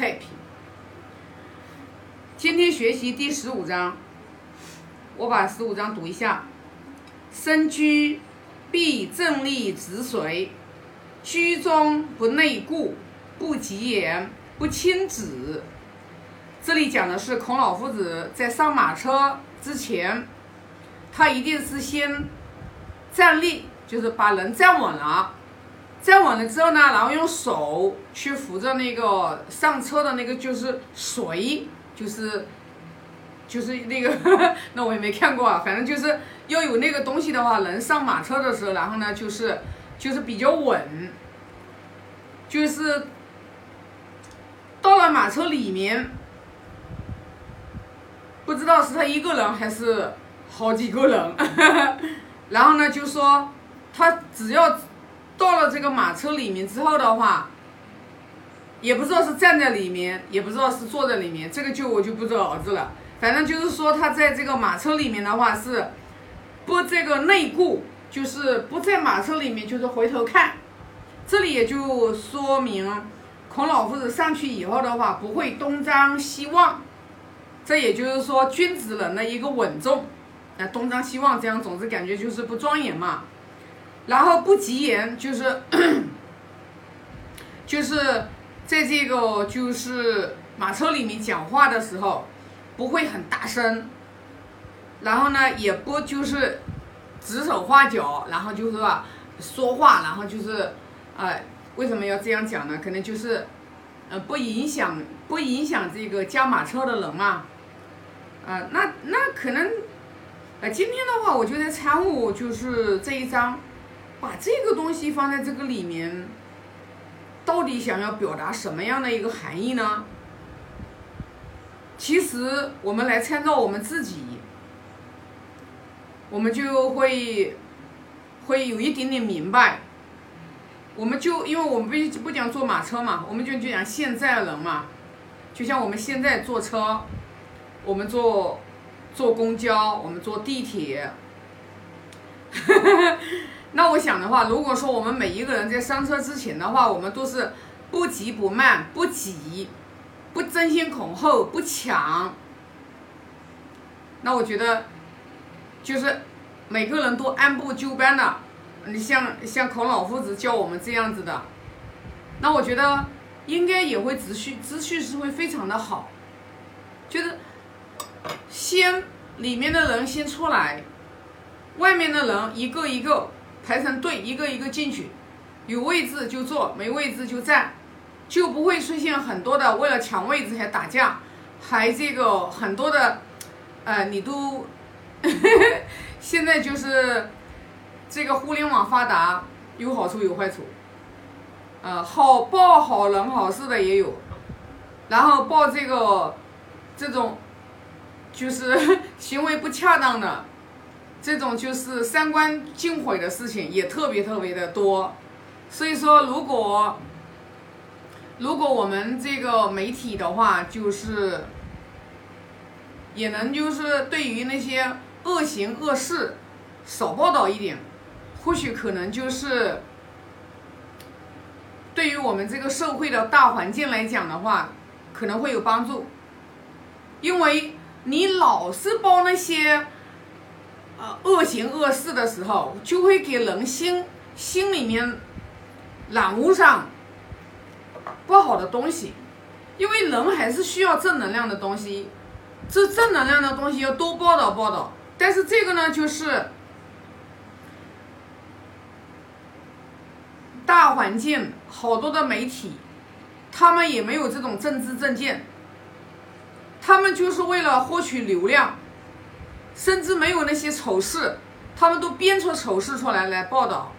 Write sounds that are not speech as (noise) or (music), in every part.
太平。今天学习第十五章，我把十五章读一下：身居必正立直随，居中不内固，不急言，不轻止。这里讲的是孔老夫子在上马车之前，他一定是先站立，就是把人站稳了。站稳了之后呢，然后用手去扶着那个上车的那个就是随，就是就是那个，(laughs) 那我也没看过啊，反正就是要有那个东西的话，人上马车的时候，然后呢就是就是比较稳，就是到了马车里面，不知道是他一个人还是好几个人，(laughs) 然后呢就说他只要。到了这个马车里面之后的话，也不知道是站在里面，也不知道是坐在里面，这个就我就不知道子了。反正就是说他在这个马车里面的话是不这个内顾，就是不在马车里面，就是回头看。这里也就说明孔老夫子上去以后的话不会东张西望，这也就是说君子人的一个稳重。那东张西望这样，总之感觉就是不庄严嘛。然后不急言，就是 (coughs) 就是在这个就是马车里面讲话的时候，不会很大声，然后呢也不就是指手画脚，然后就是说说话，然后就是呃为什么要这样讲呢？可能就是呃不影响不影响这个驾马车的人嘛，啊那那可能呃今天的话，我觉得参悟就是这一章。把这个东西放在这个里面，到底想要表达什么样的一个含义呢？其实我们来参照我们自己，我们就会会有一点点明白。我们就因为我们不不讲坐马车嘛，我们就就讲现在人嘛，就像我们现在坐车，我们坐坐公交，我们坐地铁。那我想的话，如果说我们每一个人在上车之前的话，我们都是不急不慢，不急，不争先恐后，不抢。那我觉得，就是每个人都按部就班的，你像像孔老夫子教我们这样子的，那我觉得应该也会秩序秩序是会非常的好，就是先里面的人先出来，外面的人一个一个。排成队，一个一个进去，有位置就坐，没位置就站，就不会出现很多的为了抢位置还打架，还这个很多的，呃，你都 (laughs) 现在就是这个互联网发达，有好处有坏处，呃，好报好人好事的也有，然后报这个这种就是 (laughs) 行为不恰当的。这种就是三观尽毁的事情也特别特别的多，所以说如果如果我们这个媒体的话，就是也能就是对于那些恶行恶事少报道一点，或许可能就是对于我们这个社会的大环境来讲的话，可能会有帮助，因为你老是报那些。呃，恶行恶事的时候，就会给人心心里面染污上不好的东西，因为人还是需要正能量的东西，这正能量的东西要多报道报道。但是这个呢，就是大环境好多的媒体，他们也没有这种政治正见，他们就是为了获取流量。甚至没有那些丑事，他们都编出丑事出来来报道。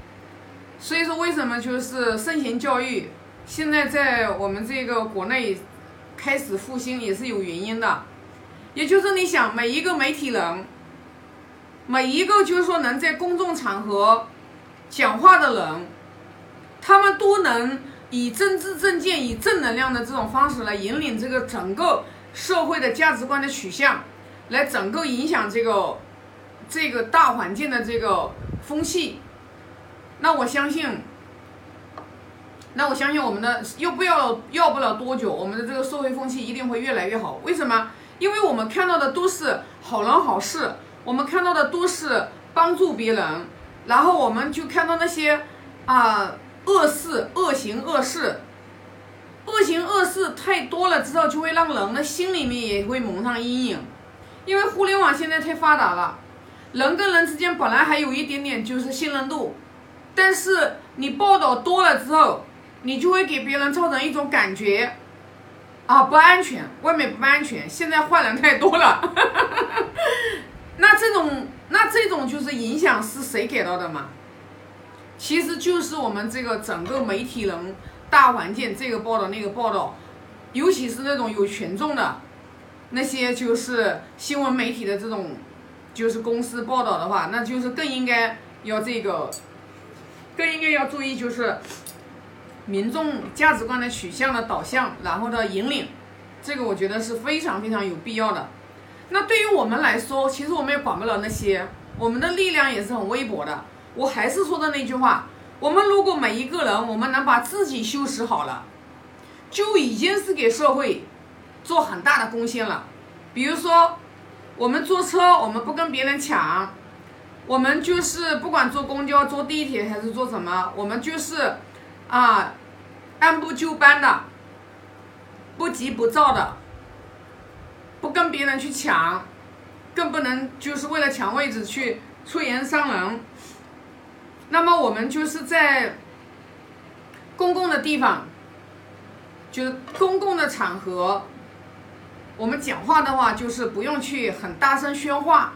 所以说，为什么就是圣贤教育现在在我们这个国内开始复兴也是有原因的。也就是你想，每一个媒体人，每一个就是说能在公众场合讲话的人，他们都能以政治正见、以正能量的这种方式来引领这个整个社会的价值观的取向。来整个影响这个这个大环境的这个风气，那我相信那我相信我们的又不要要不了多久，我们的这个社会风气一定会越来越好。为什么？因为我们看到的都是好人好事，我们看到的都是帮助别人，然后我们就看到那些啊恶事、恶行、恶事，恶行恶事太多了之后，就会让人的心里面也会蒙上阴影。因为互联网现在太发达了，人跟人之间本来还有一点点就是信任度，但是你报道多了之后。你就会给别人造成一种感觉，啊，不安全，外面不安全，现在坏人太多了。(laughs) 那这种，那这种就是影响是谁给到的嘛？其实就是我们这个整个媒体人大环境，这个报道那个报道，尤其是那种有群众的，那些就是新闻媒体的这种，就是公司报道的话，那就是更应该要这个，更应该要注意就是。民众价值观的取向的导向，然后的引领，这个我觉得是非常非常有必要的。那对于我们来说，其实我们也管不了那些，我们的力量也是很微薄的。我还是说的那句话，我们如果每一个人，我们能把自己修饰好了，就已经是给社会做很大的贡献了。比如说，我们坐车，我们不跟别人抢，我们就是不管坐公交、坐地铁还是坐什么，我们就是。啊，按部就班的，不急不躁的，不跟别人去抢，更不能就是为了抢位置去出言伤人。那么我们就是在公共的地方，就是公共的场合，我们讲话的话就是不用去很大声喧哗。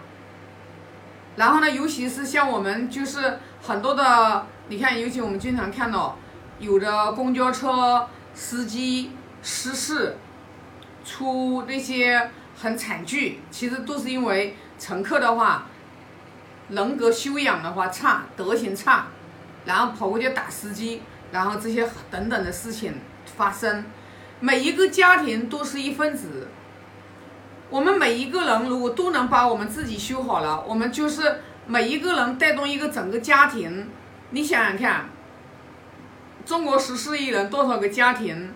然后呢，尤其是像我们就是很多的，你看，尤其我们经常看到。有的公交车司机失事，出那些很惨剧，其实都是因为乘客的话，人格修养的话差，德行差，然后跑过去打司机，然后这些等等的事情发生。每一个家庭都是一分子，我们每一个人如果都能把我们自己修好了，我们就是每一个人带动一个整个家庭。你想想看。中国十四亿人，多少个家庭？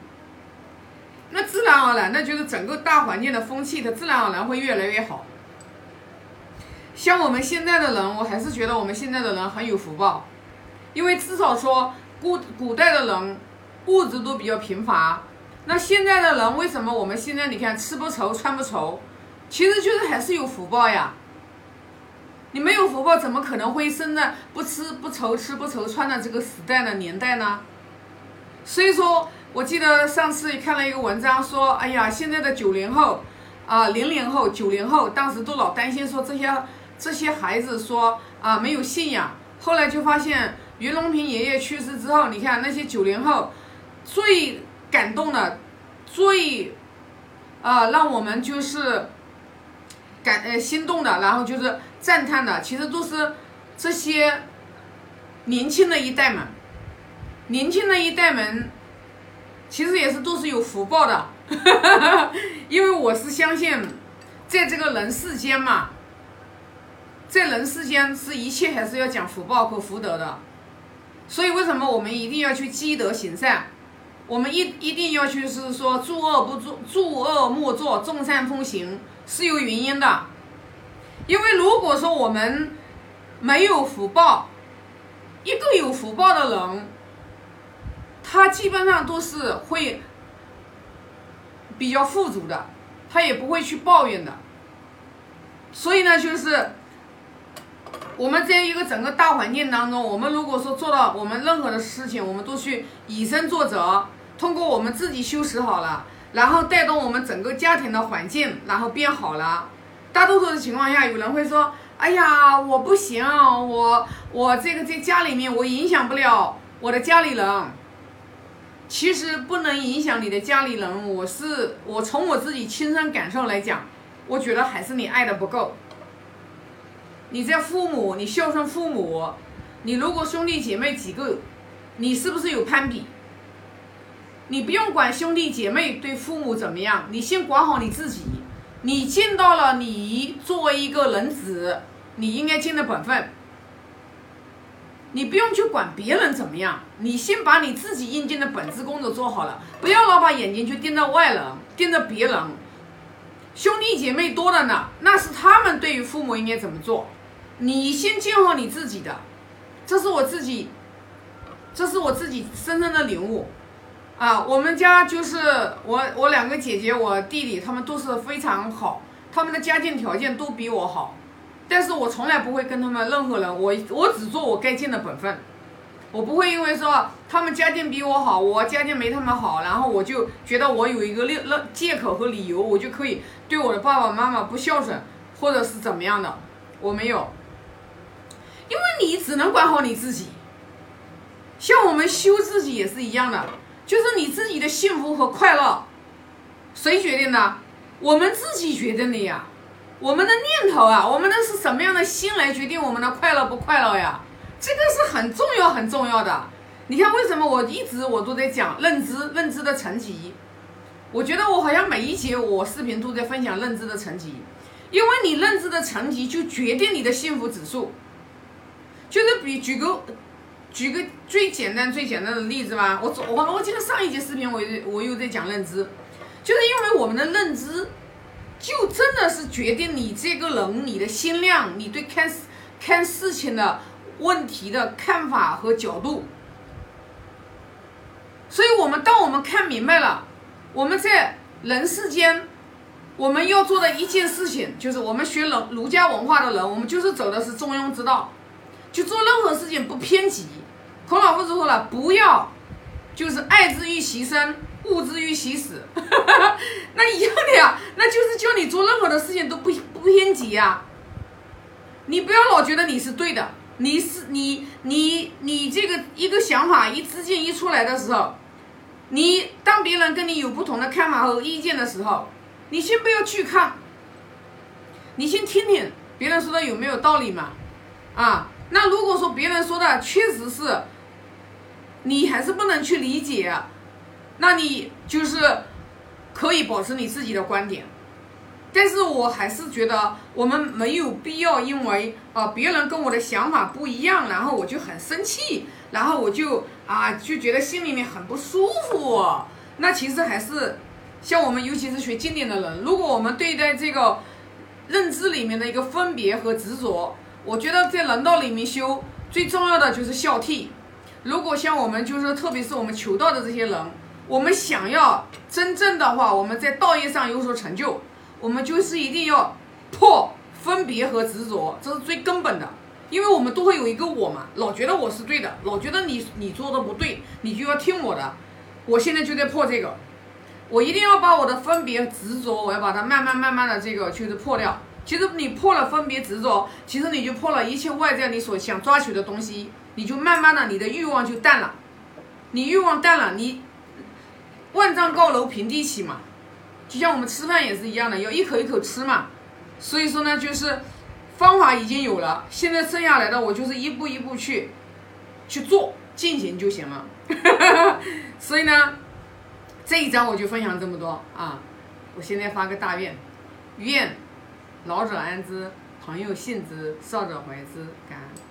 那自然而然，那就是整个大环境的风气，它自然而然会越来越好。像我们现在的人，我还是觉得我们现在的人很有福报，因为至少说古古代的人物质都比较贫乏。那现在的人为什么我们现在你看吃不愁穿不愁？其实就是还是有福报呀。你没有福报，怎么可能会生在不吃不愁吃不愁穿的这个时代呢年代呢？所以说，我记得上次看了一个文章，说，哎呀，现在的九零后，啊，零零后、九零后，当时都老担心说这些这些孩子说啊没有信仰。后来就发现，袁隆平爷爷去世之后，你看那些九零后，最感动的，最，啊，让我们就是感呃心动的，然后就是赞叹的，其实都是这些年轻的一代们。年轻的一代们，其实也是都是有福报的，(laughs) 因为我是相信，在这个人世间嘛，在人世间是一切还是要讲福报和福德的，所以为什么我们一定要去积德行善？我们一一定要去是说，诸恶不作，诸恶莫作，众善奉行，是有原因的。因为如果说我们没有福报，一个有福报的人。他基本上都是会比较富足的，他也不会去抱怨的。所以呢，就是我们在一个整个大环境当中，我们如果说做到我们任何的事情，我们都去以身作则，通过我们自己修持好了，然后带动我们整个家庭的环境，然后变好了。大多数的情况下，有人会说：“哎呀，我不行，我我这个在家里面我影响不了我的家里人。”其实不能影响你的家里人，我是我从我自己亲身感受来讲，我觉得还是你爱的不够。你在父母，你孝顺父母，你如果兄弟姐妹几个，你是不是有攀比？你不用管兄弟姐妹对父母怎么样，你先管好你自己。你尽到了你作为一个人子，你应该尽的本分。你不用去管别人怎么样，你先把你自己应尽的本职工作做好了，不要老把眼睛去盯着外人，盯着别人。兄弟姐妹多的呢，那是他们对于父母应该怎么做，你先建好你自己的。这是我自己，这是我自己深深的领悟。啊，我们家就是我，我两个姐姐，我弟弟，他们都是非常好，他们的家境条件都比我好。但是我从来不会跟他们任何人，我我只做我该尽的本分，我不会因为说他们家境比我好，我家境没他们好，然后我就觉得我有一个理那借口和理由，我就可以对我的爸爸妈妈不孝顺，或者是怎么样的，我没有，因为你只能管好你自己，像我们修自己也是一样的，就是你自己的幸福和快乐，谁决定的？我们自己决定的呀。我们的念头啊，我们的是什么样的心来决定我们的快乐不快乐呀？这个是很重要很重要的。你看，为什么我一直我都在讲认知，认知的层级？我觉得我好像每一节我视频都在分享认知的层级，因为你认知的层级就决定你的幸福指数。就是比举个举个最简单最简单的例子吧，我我我记得上一节视频我我又在讲认知，就是因为我们的认知。就真的是决定你这个人，你的心量，你对看看事情的问题的看法和角度。所以，我们当我们看明白了，我们在人世间，我们要做的一件事情，就是我们学儒儒家文化的人，我们就是走的是中庸之道，就做任何事情不偏激。孔老夫子说了，不要，就是爱之于其身。物之于其死，(laughs) 那一样的呀，那就是叫你做任何的事情都不不偏激呀。你不要老觉得你是对的，你是你你你这个一个想法一资金一出来的时候，你当别人跟你有不同的看法和意见的时候，你先不要去看，你先听听别人说的有没有道理嘛。啊，那如果说别人说的确实是，你还是不能去理解。那你就是可以保持你自己的观点，但是我还是觉得我们没有必要因为啊别人跟我的想法不一样，然后我就很生气，然后我就啊就觉得心里面很不舒服。那其实还是像我们尤其是学经典的人，如果我们对待这个认知里面的一个分别和执着，我觉得在人道里面修最重要的就是孝悌。如果像我们就是特别是我们求道的这些人。我们想要真正的话，我们在道业上有所成就，我们就是一定要破分别和执着，这是最根本的。因为我们都会有一个我嘛，老觉得我是对的，老觉得你你做的不对，你就要听我的。我现在就在破这个，我一定要把我的分别执着，我要把它慢慢慢慢的这个就是破掉。其实你破了分别执着，其实你就破了一切外在你所想抓取的东西，你就慢慢的你的欲望就淡了，你欲望淡了，你。万丈高楼平地起嘛，就像我们吃饭也是一样的，要一口一口吃嘛。所以说呢，就是方法已经有了，现在剩下来的我就是一步一步去去做进行就行了。(laughs) 所以呢，这一章我就分享这么多啊。我现在发个大愿，愿老者安之，朋友信之，少者怀之，感恩。